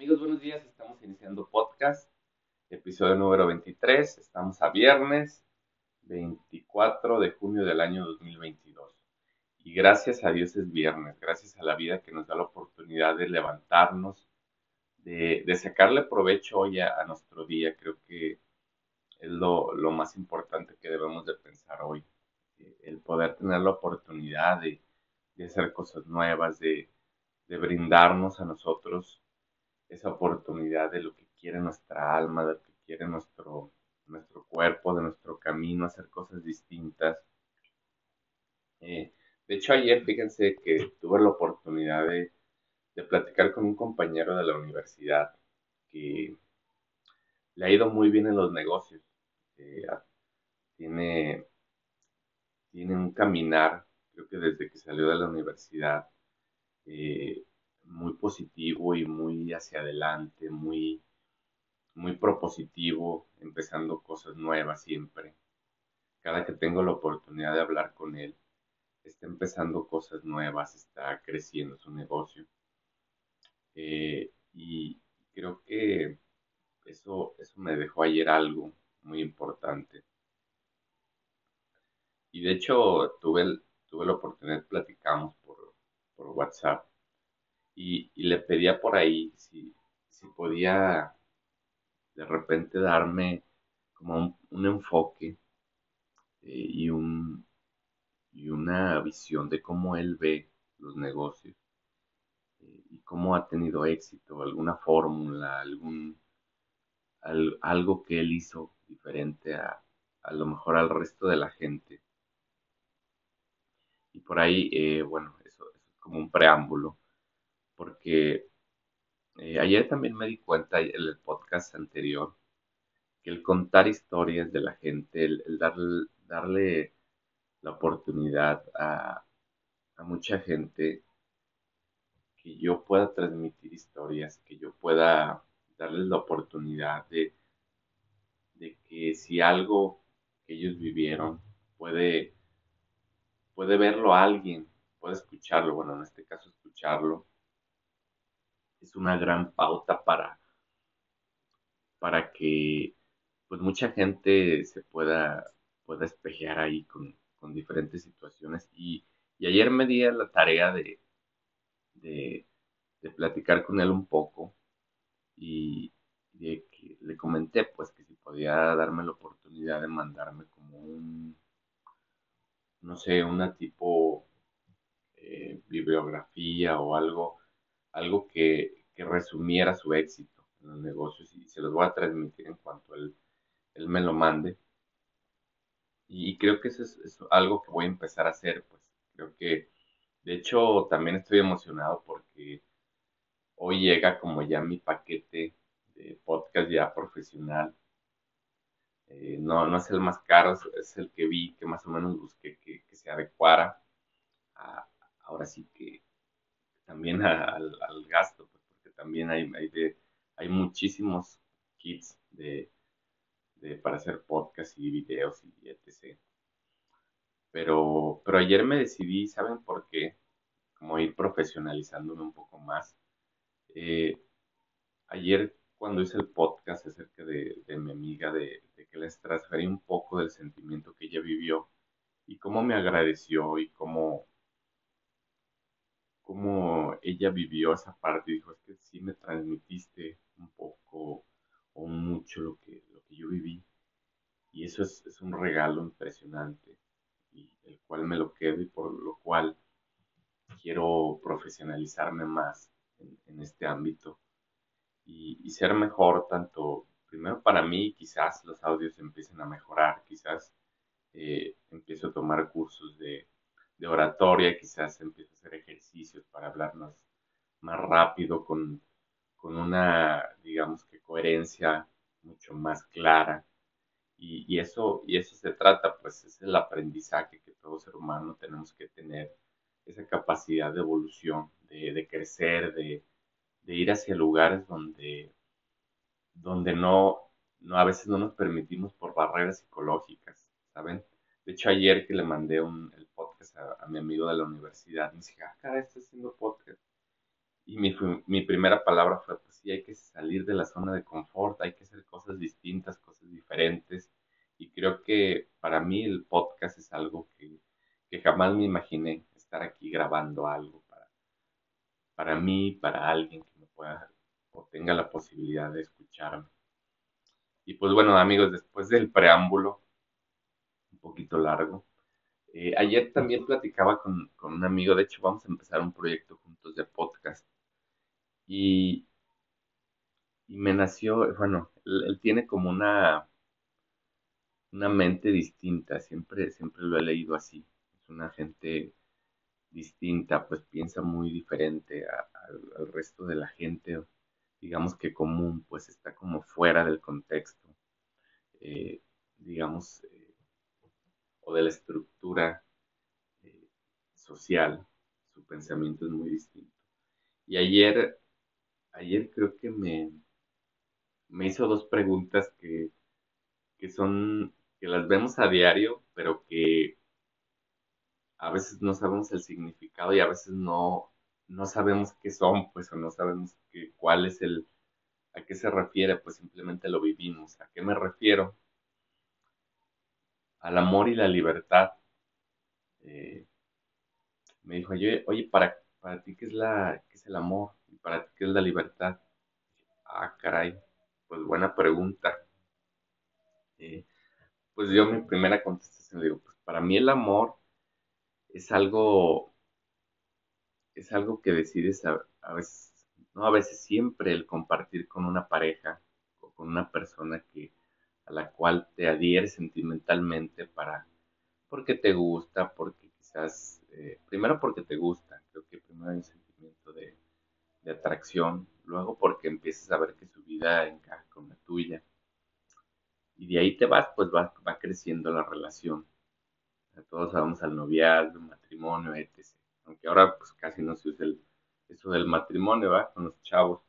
Amigos, buenos días. Estamos iniciando podcast, episodio número 23. Estamos a viernes 24 de junio del año 2022. Y gracias a Dios es viernes, gracias a la vida que nos da la oportunidad de levantarnos, de, sacarle provecho hoy a, nuestro día. Creo que es lo, más importante que debemos de pensar hoy. El poder tener la oportunidad de, hacer cosas nuevas, de, de brindarnos a nosotros esa oportunidad de lo que quiere nuestra alma, de lo que quiere nuestro, nuestro cuerpo, de nuestro camino, hacer cosas distintas. Eh, de hecho, ayer fíjense que tuve la oportunidad de, platicar con un compañero de la universidad que le ha ido muy bien en los negocios. Eh, tiene, tiene un caminar, creo que desde que salió de la universidad, eh, muy positivo y muy hacia adelante, muy, muy propositivo, empezando cosas nuevas siempre. Cada que tengo la oportunidad de hablar con él, está empezando cosas nuevas, está creciendo su negocio. Eh, y creo que eso, eso me dejó ayer algo muy importante. Y de hecho tuve, tuve la oportunidad, platicamos por, por WhatsApp y, le pedía por ahí si, podía de repente darme como un, enfoque eh, y, un, y una visión de cómo él ve los negocios eh, y cómo ha tenido éxito, alguna fórmula, algún algo que él hizo diferente a, a lo mejor al resto de la gente. Y por ahí, eh, bueno, eso, es como un preámbulo porque eh, ayer también me di cuenta en el podcast anterior que el contar historias de la gente, el, darle, la oportunidad a, mucha gente que yo pueda transmitir historias, que yo pueda darles la oportunidad de que si algo que ellos vivieron puede, puede verlo alguien, puede escucharlo, bueno, en este caso escucharlo, es una gran pauta para, para que pues mucha gente se pueda, pueda espejear ahí con, diferentes situaciones. Y, ayer me di la tarea de, de, platicar con él un poco y de que le comenté pues que si podía darme la oportunidad de mandarme como un, no sé, una tipo eh, bibliografía o algo algo que, resumiera su éxito en los negocios y se los voy a transmitir en cuanto él, él me lo mande. Y, creo que eso es, algo que voy a empezar a hacer, pues creo que, de hecho, también estoy emocionado porque hoy llega como ya mi paquete de podcast ya profesional. Eh, no, no es el más caro, es el que vi, que más o menos busqué que, se adecuara. ahora sí que también al, gasto, pues, porque también hay, hay, de, hay muchísimos kits de, para hacer podcast y videos y etc. Pero, pero ayer me decidí, ¿saben por qué? Como ir profesionalizándome un poco más. Eh, ayer cuando hice el podcast acerca de, mi amiga, de, de, que les transferí un poco del sentimiento que ella vivió y cómo me agradeció y cómo cómo ella vivió esa parte y dijo, es que sí me transmitiste un poco o mucho lo que, lo que yo viví. Y eso es, un regalo impresionante, y el cual me lo quedo y por lo cual quiero profesionalizarme más en, este ámbito y, ser mejor tanto, primero para mí, quizás los audios empiecen a mejorar, quizás eh, empiezo a tomar cursos de de oratoria, quizás empiece a hacer ejercicios para hablar más, rápido, con, una, digamos que, coherencia mucho más clara. Y, eso, y eso se trata, pues es el aprendizaje que todo ser humano tenemos que tener, esa capacidad de evolución, de, crecer, de, ir hacia lugares donde, donde no, no, a veces no nos permitimos por barreras psicológicas, ¿saben? De hecho, ayer que le mandé un, a, mi amigo de la universidad, me dice, ah, cara, está haciendo podcast. y mi, mi, primera palabra fue, pues sí, hay que salir de la zona de confort, hay que hacer cosas distintas, cosas diferentes. Y creo que para mí el podcast es algo que, que jamás me imaginé estar aquí grabando algo para, para mí, para alguien que me pueda o tenga la posibilidad de escucharme. Y pues bueno, amigos, después del preámbulo, un poquito largo, eh, ayer también platicaba con, con, un amigo, de hecho vamos a empezar un proyecto juntos de podcast. Y, y me nació, bueno, él, tiene como una, una mente distinta, siempre, siempre lo he leído así. Es una gente distinta, pues piensa muy diferente al resto de la gente, digamos que común, pues está como fuera del contexto, eh, digamos, de la estructura eh, social. Su pensamiento es muy distinto. Y ayer, ayer creo que me, me hizo dos preguntas que, que son, que las vemos a diario, pero que a veces no sabemos el significado y a veces no, no sabemos qué son, pues, o no sabemos qué, cuál es el, a qué se refiere, pues simplemente lo vivimos. ¿A qué me refiero? Al amor y la libertad. Eh, me dijo, oye, oye para, para ti, ¿qué es, la, qué es el amor? ¿Y para ti, qué es la libertad? Ah, caray, pues buena pregunta. Eh, pues yo mi primera contestación digo, pues para mí el amor es algo, es algo que decides a, veces, no a veces siempre el compartir con una pareja o con una persona que a la cual te adhieres sentimentalmente para porque te gusta, porque quizás eh, primero porque te gusta, creo que primero hay un sentimiento de, atracción, luego porque empiezas a ver que su vida encaja con la tuya y de ahí te vas, pues va, va creciendo la relación todos vamos al noviazgo, matrimonio, etc. Aunque ahora pues casi no se usa el, eso del matrimonio, ¿va? Con los chavos.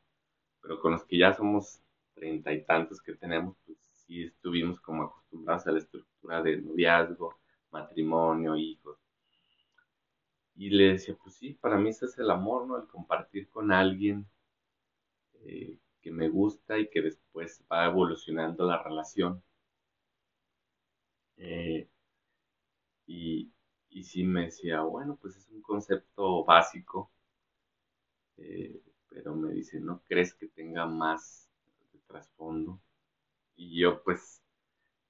Pero con los que ya somos treinta y tantos que tenemos, pues sí estuvimos como acostumbrados a la estructura de noviazgo, matrimonio, hijos. Y le decía, pues sí, para mí ese es el amor, ¿no? El compartir con alguien eh, que me gusta y que después va evolucionando la relación. Eh, y, y sí me decía, bueno, pues es un concepto básico, eh, pero me dice, ¿no crees que tenga más de trasfondo? Y yo pues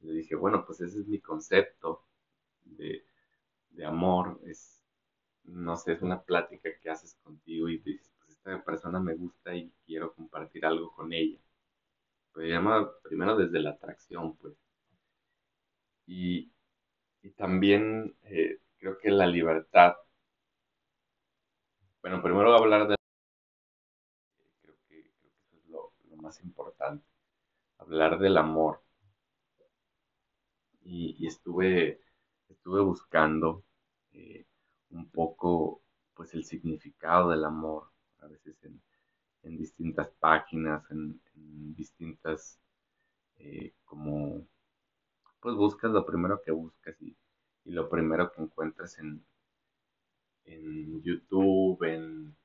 le dije, bueno, pues ese es mi concepto de, de amor, es, no sé, es una plática que haces contigo y dices, pues esta persona me gusta y quiero compartir algo con ella. Pues llama primero desde la atracción, pues. Y, y también eh, creo que la libertad. Bueno, primero voy a hablar de... Creo que, creo que eso es lo, más importante. Hablar del amor. Y, estuve, estuve buscando eh, un poco pues el significado del amor, a veces en, en distintas páginas, en, distintas eh, como pues buscas lo primero que buscas y, lo primero que encuentras en, en YouTube, en,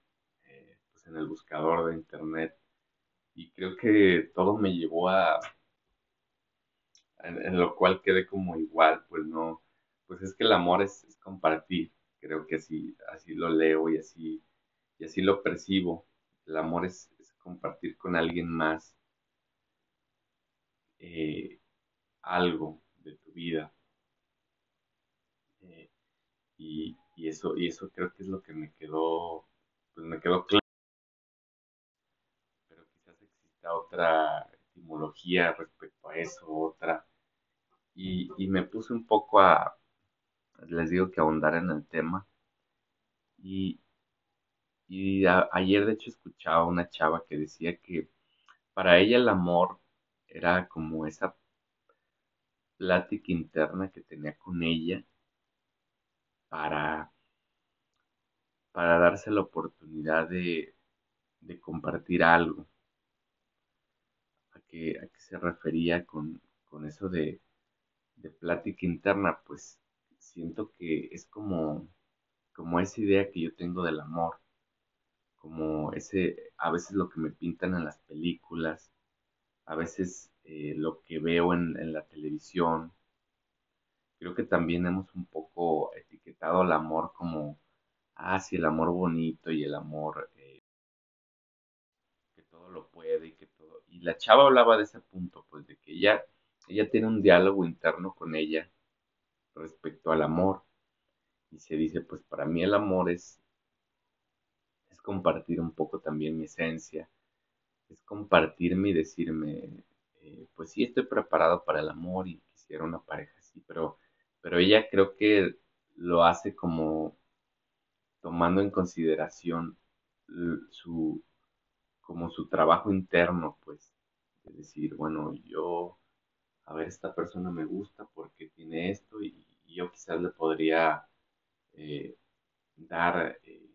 eh, pues en el buscador de internet. Y creo que todo me llevó a, en, lo cual quedé como igual, pues no, pues es que el amor es, compartir. Creo que así, así lo leo y así, y así lo percibo. El amor es, compartir con alguien más eh, algo, de tu vida. Eh, y, eso, y eso creo que es lo que me quedó, pues me quedó claro. Pero quizás exista otra etimología respecto a eso, otra. Y, me puse un poco a, les digo que ahondar en el tema. Y, y ayer de hecho escuchaba una chava que decía que para ella el amor era como esa plática interna que tenía con ella para, para darse la oportunidad de, compartir algo. ¿A qué, a qué se refería con, eso de, de, plática interna? Pues siento que es como, como esa idea que yo tengo del amor, como ese, a veces lo que me pintan en las películas, a veces eh, lo que veo en, en, la televisión. Creo que también hemos un poco etiquetado al amor como, ah, sí, el amor bonito y el amor eh, que todo lo puede y que la chava hablaba de ese punto, pues de que ella, ella tiene un diálogo interno con ella respecto al amor. Y se dice, pues para mí el amor es, es compartir un poco también mi esencia, es compartirme y decirme, eh, pues sí estoy preparado para el amor y quisiera una pareja así, pero, pero ella creo que lo hace como tomando en consideración su, como su trabajo interno, pues, de decir, bueno, yo, a ver, esta persona me gusta porque tiene esto y, yo quizás le podría eh, dar eh,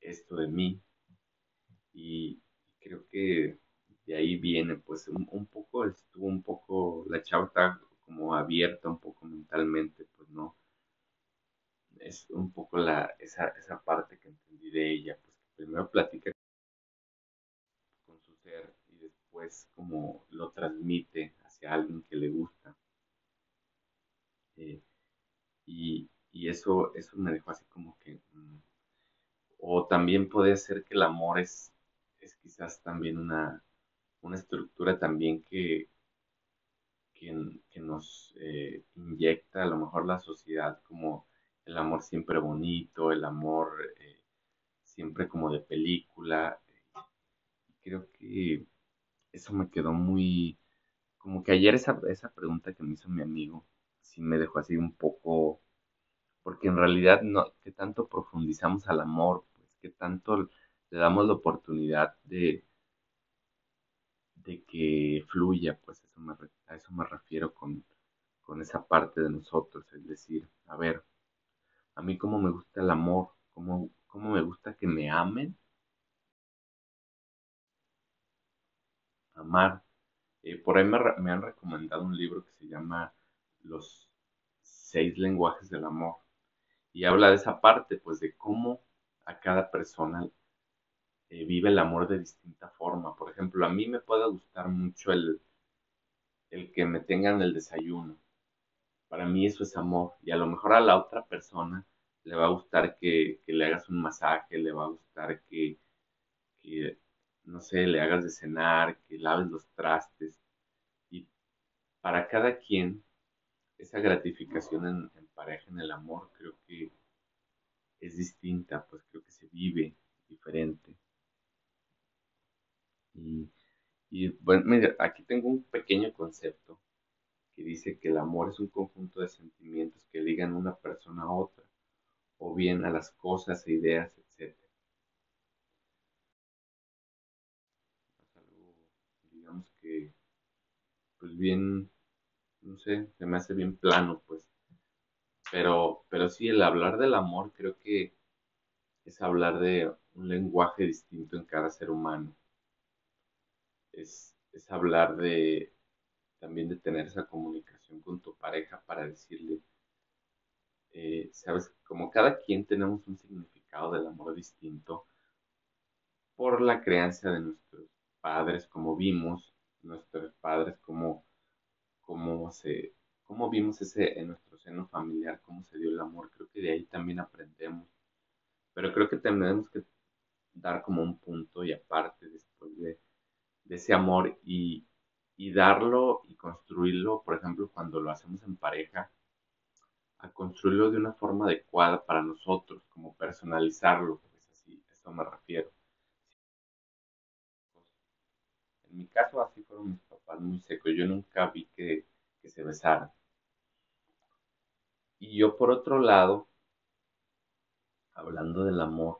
esto de mí. Y, creo que de ahí viene, pues un, poco, estuvo un poco, la está como abierta un poco mentalmente, pues no. Es un poco la, esa, esa parte que entendí de ella, pues que primero platica con su ser después como lo transmite hacia alguien que le gusta. Eh, y, y, eso, eso me dejó así como que... Mm, o también puede ser que el amor es es quizás también una, una estructura también que, que, nos eh, inyecta a lo mejor la sociedad como el amor siempre bonito, el amor eh, siempre como de película. Creo que eso me quedó muy, como que ayer esa, esa pregunta que me hizo mi amigo, sí me dejó así un poco, porque en realidad no, que tanto profundizamos al amor, pues que tanto le damos la oportunidad de, de que fluya, pues eso a eso me refiero con, con esa parte de nosotros, es decir, a ver, a mí cómo me gusta el amor, cómo, cómo me gusta que me amen, amar. Eh, por ahí me, me, han recomendado un libro que se llama Los seis lenguajes del amor y habla de esa parte, pues de cómo a cada persona eh, vive el amor de distinta forma. Por ejemplo, a mí me puede gustar mucho el, el que me tengan el desayuno. Para mí eso es amor. Y a lo mejor a la otra persona le va a gustar que, le hagas un masaje, le va a gustar que, no sé, le hagas de cenar, que laves los trastes. Y para cada quien, esa gratificación en, pareja, en el amor, creo que es distinta, pues creo que se vive diferente. Y, bueno, mira, aquí tengo un pequeño concepto que dice que el amor es un conjunto de sentimientos que ligan una persona a otra, o bien a las cosas e ideas, etc. Es algo, digamos que, pues bien, no sé, se me hace bien plano, pues. Pero, pero sí, el hablar del amor creo que es hablar de un lenguaje distinto en cada ser humano es, hablar de también de tener esa comunicación con tu pareja para decirle, eh, sabes, como cada quien tenemos un significado del amor distinto por la crianza de nuestros padres, como vimos, nuestros padres, como, como se, cómo vimos ese en nuestro seno familiar, cómo se dio el amor, creo que de ahí también aprendemos. Pero creo que tenemos que dar como un punto y aparte después de ese amor y, darlo y construirlo, por ejemplo, cuando lo hacemos en pareja, a construirlo de una forma adecuada para nosotros, como personalizarlo, pues así, eso me refiero. En mi caso así fueron mis papás muy secos, yo nunca vi que, que se besaran. Y yo por otro lado, hablando del amor,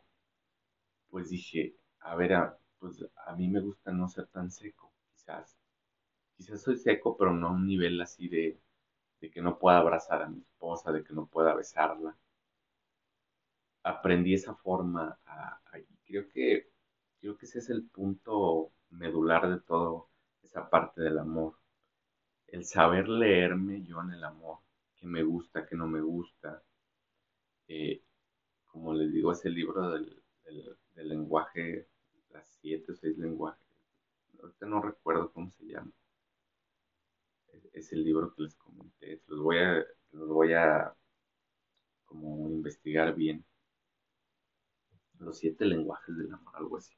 pues dije, a ver, a, pues a mí me gusta no ser tan seco, quizás. Quizás soy seco, pero no a un nivel así de, de que no pueda abrazar a mi esposa, de que no pueda besarla. Aprendí esa forma y creo que, creo que ese es el punto medular de todo esa parte del amor. El saber leerme yo en el amor, que me gusta, que no me gusta. Eh, como les digo, ese libro del del lenguaje, las siete o seis lenguajes. Ahorita no recuerdo cómo se llama. Es, el libro que les comenté. Los voy a, los voy a como investigar bien. Los siete lenguajes del amor, algo así.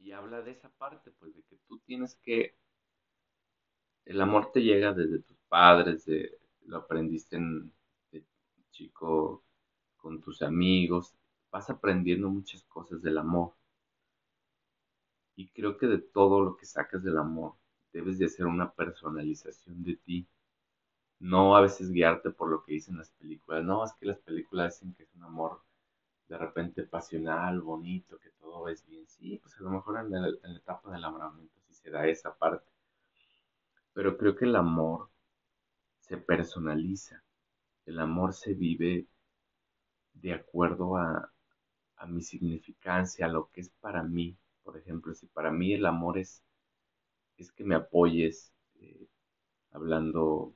Y habla de esa parte, pues de que tú tienes que... El amor te llega desde tus padres, de, lo aprendiste en, de chico con tus amigos, vas aprendiendo muchas cosas del amor. Y creo que de todo lo que sacas del amor, debes de hacer una personalización de ti. No a veces guiarte por lo que dicen las películas. No, es que las películas dicen que es un amor de repente pasional, bonito, que todo es bien. Sí, pues a lo mejor en la, en la etapa del enamoramiento sí se da esa parte. Pero creo que el amor se personaliza. El amor se vive de acuerdo a, a mi significancia, a lo que es para mí. Por ejemplo, si para mí el amor es, es que me apoyes, eh, hablando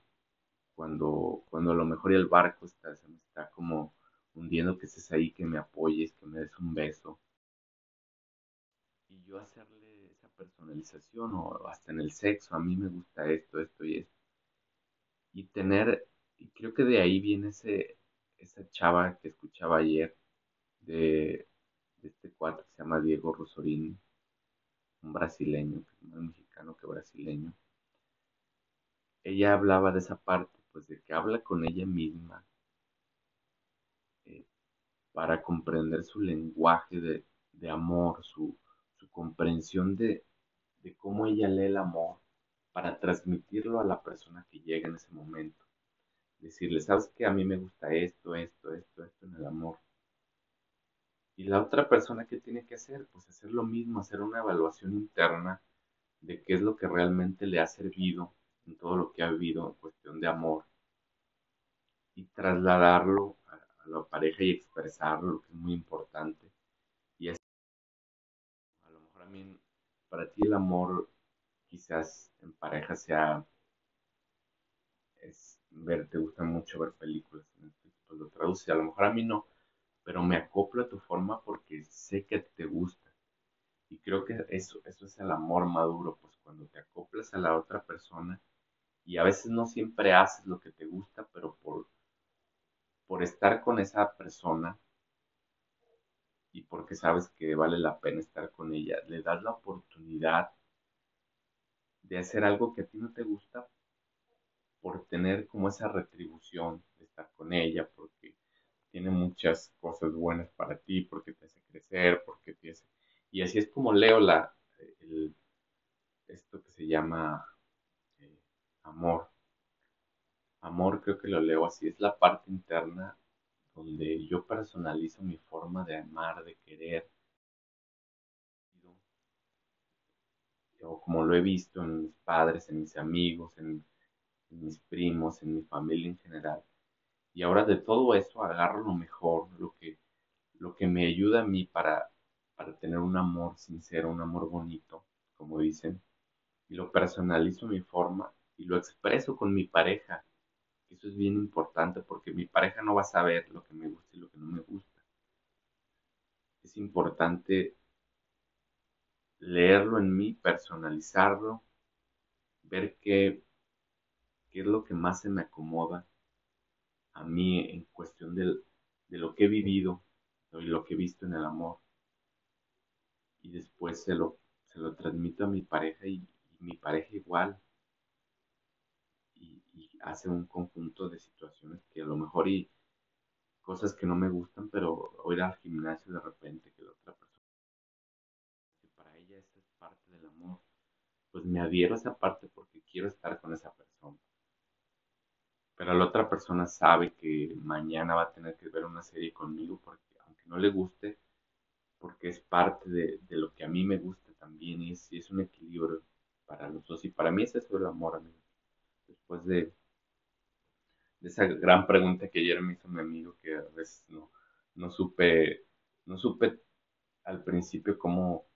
cuando, cuando a lo mejor el barco está, se me está como hundiendo, que estés ahí, que me apoyes, que me des un beso. Y yo hacerle esa personalización o hasta en el sexo, a mí me gusta esto, esto y esto. Y tener, y creo que de ahí viene ese, esa chava que escuchaba ayer de, este cuate que se llama Diego Rosorini, un brasileño, más mexicano que brasileño. Ella hablaba de esa parte, pues de que habla con ella misma eh, para comprender su lenguaje de, amor, su, comprensión de, cómo ella lee el amor para transmitirlo a la persona que llega en ese momento. Decirle, sabes que a mí me gusta esto, esto, esto, esto en el amor. Y la otra persona que tiene que hacer, pues hacer lo mismo, hacer una evaluación interna de qué es lo que realmente le ha servido en todo lo que ha vivido en cuestión de amor y trasladarlo a, la pareja y expresarlo, lo que es muy importante. Y es, a lo mejor a mí, para ti el amor quizás en pareja sea es ver, te gusta mucho ver películas, pues lo traduce, a lo mejor a mí no, pero me acoplo a tu forma porque sé que te gusta. Y creo que eso, eso es el amor maduro, pues cuando te acoplas a la otra persona y a veces no siempre haces lo que te gusta, pero por, por estar con esa persona y porque sabes que vale la pena estar con ella, le das la oportunidad de hacer algo que a ti no te gusta por tener como esa retribución de estar con ella, porque tiene muchas cosas buenas para ti, porque te hace crecer, porque te hace... Y así es como leo la, esto que se llama eh, amor. Amor creo que lo leo así, es la parte interna donde yo personalizo mi forma de amar, de querer, o como lo he visto en mis padres, en mis amigos, en mis primos, en mi familia en general. Y ahora de todo eso agarro lo mejor, lo que, lo que me ayuda a mí para, para tener un amor sincero, un amor bonito, como dicen, y lo personalizo mi forma y lo expreso con mi pareja. Eso es bien importante porque mi pareja no va a saber lo que me gusta y lo que no me gusta. Es importante leerlo en mí, personalizarlo, ver qué, qué es lo que más se me acomoda a mí en cuestión de, lo que he vivido y lo que he visto en el amor. Y después se lo, se lo transmito a mi pareja y, mi pareja igual. Y, hace un conjunto de situaciones que a lo mejor y cosas que no me gustan, pero ir al gimnasio de repente que la otra persona, para ella esa es parte del amor, pues me adhiero a esa parte porque quiero estar con esa persona pero la otra persona sabe que mañana va a tener que ver una serie conmigo porque aunque no le guste, porque es parte de, lo que a mí me gusta también y es, es un equilibrio para los dos y para mí es eso el amor, amigo. Después de, de esa gran pregunta que ayer me hizo mi amigo que a veces no, no supe, no supe al principio cómo,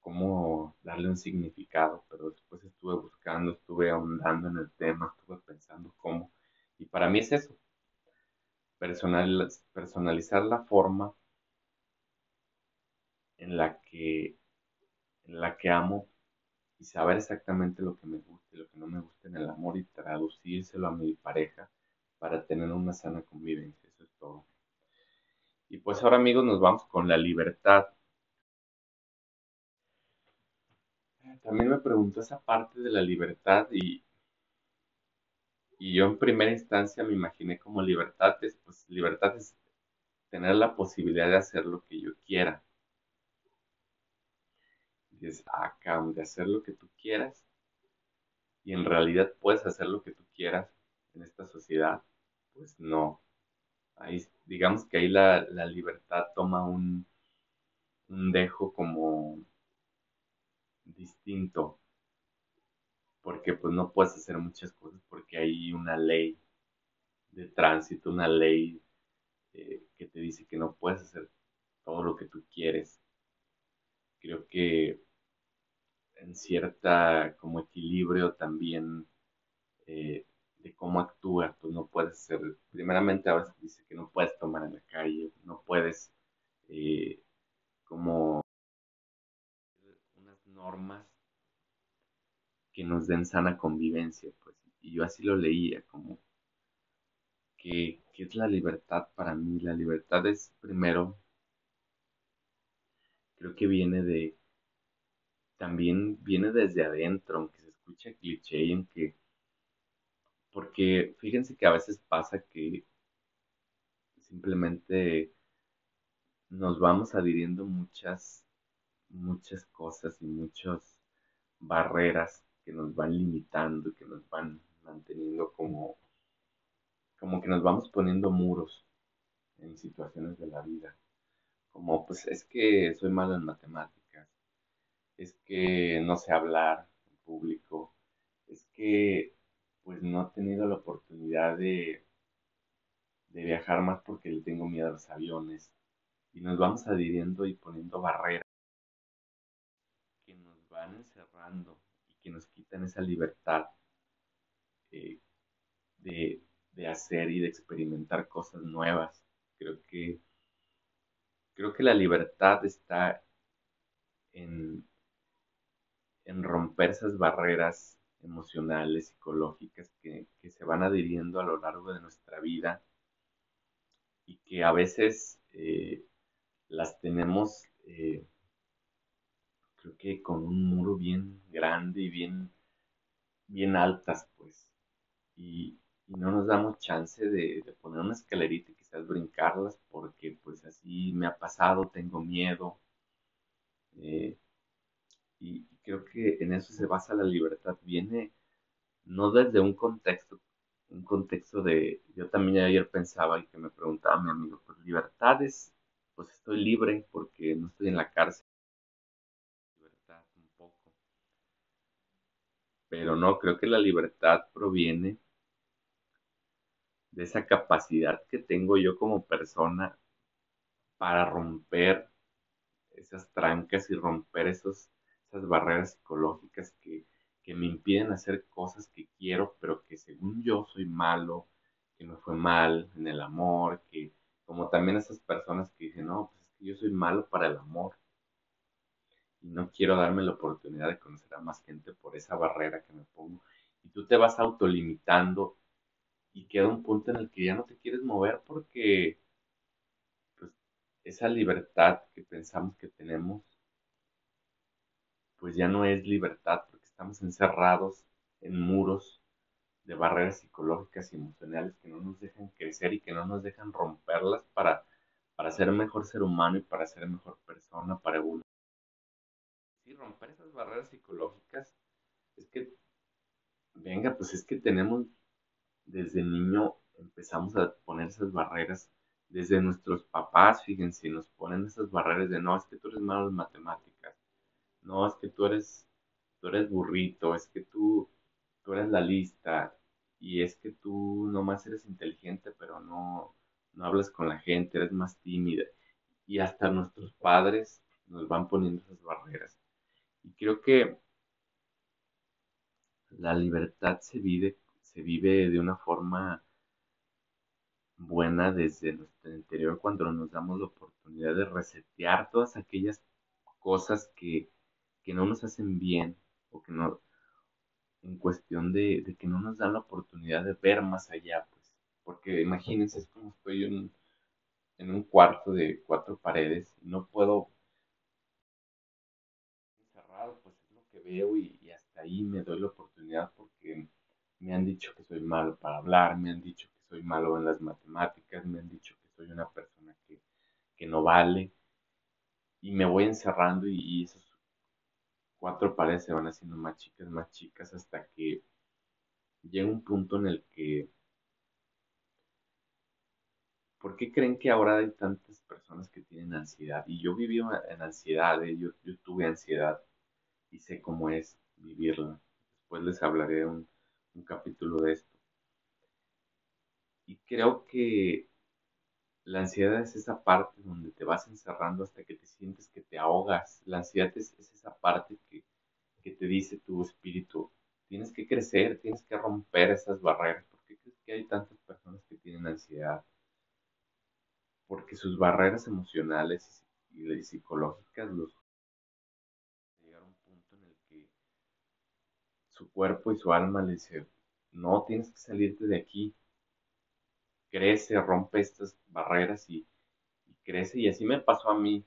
cómo darle un significado, pero después estuve buscando, estuve ahondando en el tema, estuve pensando cómo. Y para mí es eso, personalizar la forma en la que, en la que amo y saber exactamente lo que me gusta y lo que no me gusta en el amor y traducírselo a mi pareja para tener una sana convivencia. Eso es todo. Y pues ahora amigos nos vamos con la libertad. También me preguntó esa parte de la libertad y, y yo en primera instancia me imaginé como libertad es, pues libertad es tener la posibilidad de hacer lo que yo quiera. Y es acá, de hacer lo que tú quieras. Y en realidad puedes hacer lo que tú quieras en esta sociedad. Pues no. Ahí, digamos que ahí la, libertad toma un, un dejo como distinto porque pues no puedes hacer muchas cosas porque hay una ley de tránsito, una ley eh, que te dice que no puedes hacer todo lo que tú quieres. Creo que en cierta como equilibrio también eh, cómo actúas, tú no puedes ser, primeramente a veces dice que no puedes tomar en la calle, no puedes eh, como unas normas que nos den sana convivencia, pues, y yo así lo leía, como que, es la libertad para mí, la libertad es primero, creo que viene de, también viene desde adentro, aunque se escucha cliché y aunque, porque fíjense que a veces pasa que simplemente nos vamos adhiriendo muchas, muchas cosas y muchas barreras que nos van limitando, que nos van manteniendo como, como que nos vamos poniendo muros en situaciones de la vida. Como, pues es que soy malo en matemáticas, es que no sé hablar en público, es que pues no he tenido la oportunidad de, de viajar más porque le tengo miedo a los aviones. Y nos vamos adhiriendo y poniendo barreras que nos van encerrando que nos quitan esa libertad eh, de, hacer y de experimentar cosas nuevas. Creo que, creo que la libertad está en, en romper esas barreras emocionales, psicológicas que, se van adhiriendo a lo largo de nuestra vida y que a veces eh, las tenemos eh, creo que con un muro bien grande y bien, bien altas, pues. Y, no nos damos chance de, poner una escalerita y quizás brincarlas, porque pues así me ha pasado, tengo miedo. Eh, y, creo que en eso se basa la libertad. Viene no desde un contexto, un contexto de, yo también ayer pensaba y que me preguntaba mi amigo, pues libertad es, pues estoy libre porque no estoy en la cárcel Pero no, creo que la libertad proviene de esa capacidad que tengo yo como persona para romper esas trancas y romper esos, esas barreras psicológicas que, que me impiden hacer cosas que quiero, pero que según yo soy malo, que me fue mal en el amor, que como también esas personas que dicen, no, pues es que yo soy malo para el amor y no quiero darme la oportunidad de conocer a más gente por esa barrera que me pongo. Y tú te vas autolimitando y queda un punto en el que ya no te quieres mover porque pues, esa libertad que pensamos que tenemos, pues ya no es libertad porque estamos encerrados en muros de barreras psicológicas y emocionales que no nos dejan crecer y que no nos dejan romperlas para, para ser mejor ser humano y para ser mejor persona, para evolucionar. Romper esas barreras psicológicas es que, venga, pues es que tenemos, desde niño empezamos a poner esas barreras, desde nuestros papás, fíjense, nos ponen esas barreras de no, es que tú eres malo en matemáticas, no, es que tú eres, tú eres burrito, es que tú, tú eres la lista, y es que tú nomás eres inteligente, pero no, no hablas con la gente, eres más tímida. Y hasta nuestros padres nos van poniendo esas barreras. Y creo que la libertad se vive, se vive de una forma buena desde nuestro interior cuando nos damos la oportunidad de resetear todas aquellas cosas que, que no nos hacen bien o que no, en cuestión de, de, que no nos dan la oportunidad de ver más allá, pues. Porque imagínense, es como estoy en, en un cuarto de cuatro paredes y no puedo encerrado, pues es lo que veo y, y hasta ahí me doy la oportunidad porque me han dicho que soy malo para hablar, me han dicho que soy malo en las matemáticas, me han dicho que soy una persona que, que no vale y me voy encerrando y, y esos cuatro paredes se van haciendo más chicas, más chicas, hasta que llega un punto en el que... ¿Por qué creen que ahora hay tantas personas que tienen ansiedad? Y yo viví en ansiedad, ¿eh? yo, yo, tuve ansiedad y sé cómo es vivirla. Después les hablaré de un, un capítulo de esto. Y creo que la ansiedad es esa parte donde te vas encerrando hasta que te sientes que te ahogas. La ansiedad es, es esa parte que, que, te dice tu espíritu, tienes que crecer, tienes que romper esas barreras. ¿Por qué crees que hay tantas personas que tienen ansiedad? Porque sus barreras emocionales y psicológicas los llegar a un punto en el que su cuerpo y su alma le dice, no, tienes que salirte de aquí, crece, rompe estas barreras y, crece. Y así me pasó a mí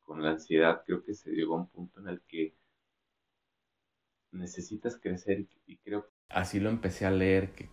con la ansiedad. Creo que se llegó a un punto en el que necesitas crecer y, y creo que así lo empecé a leer, que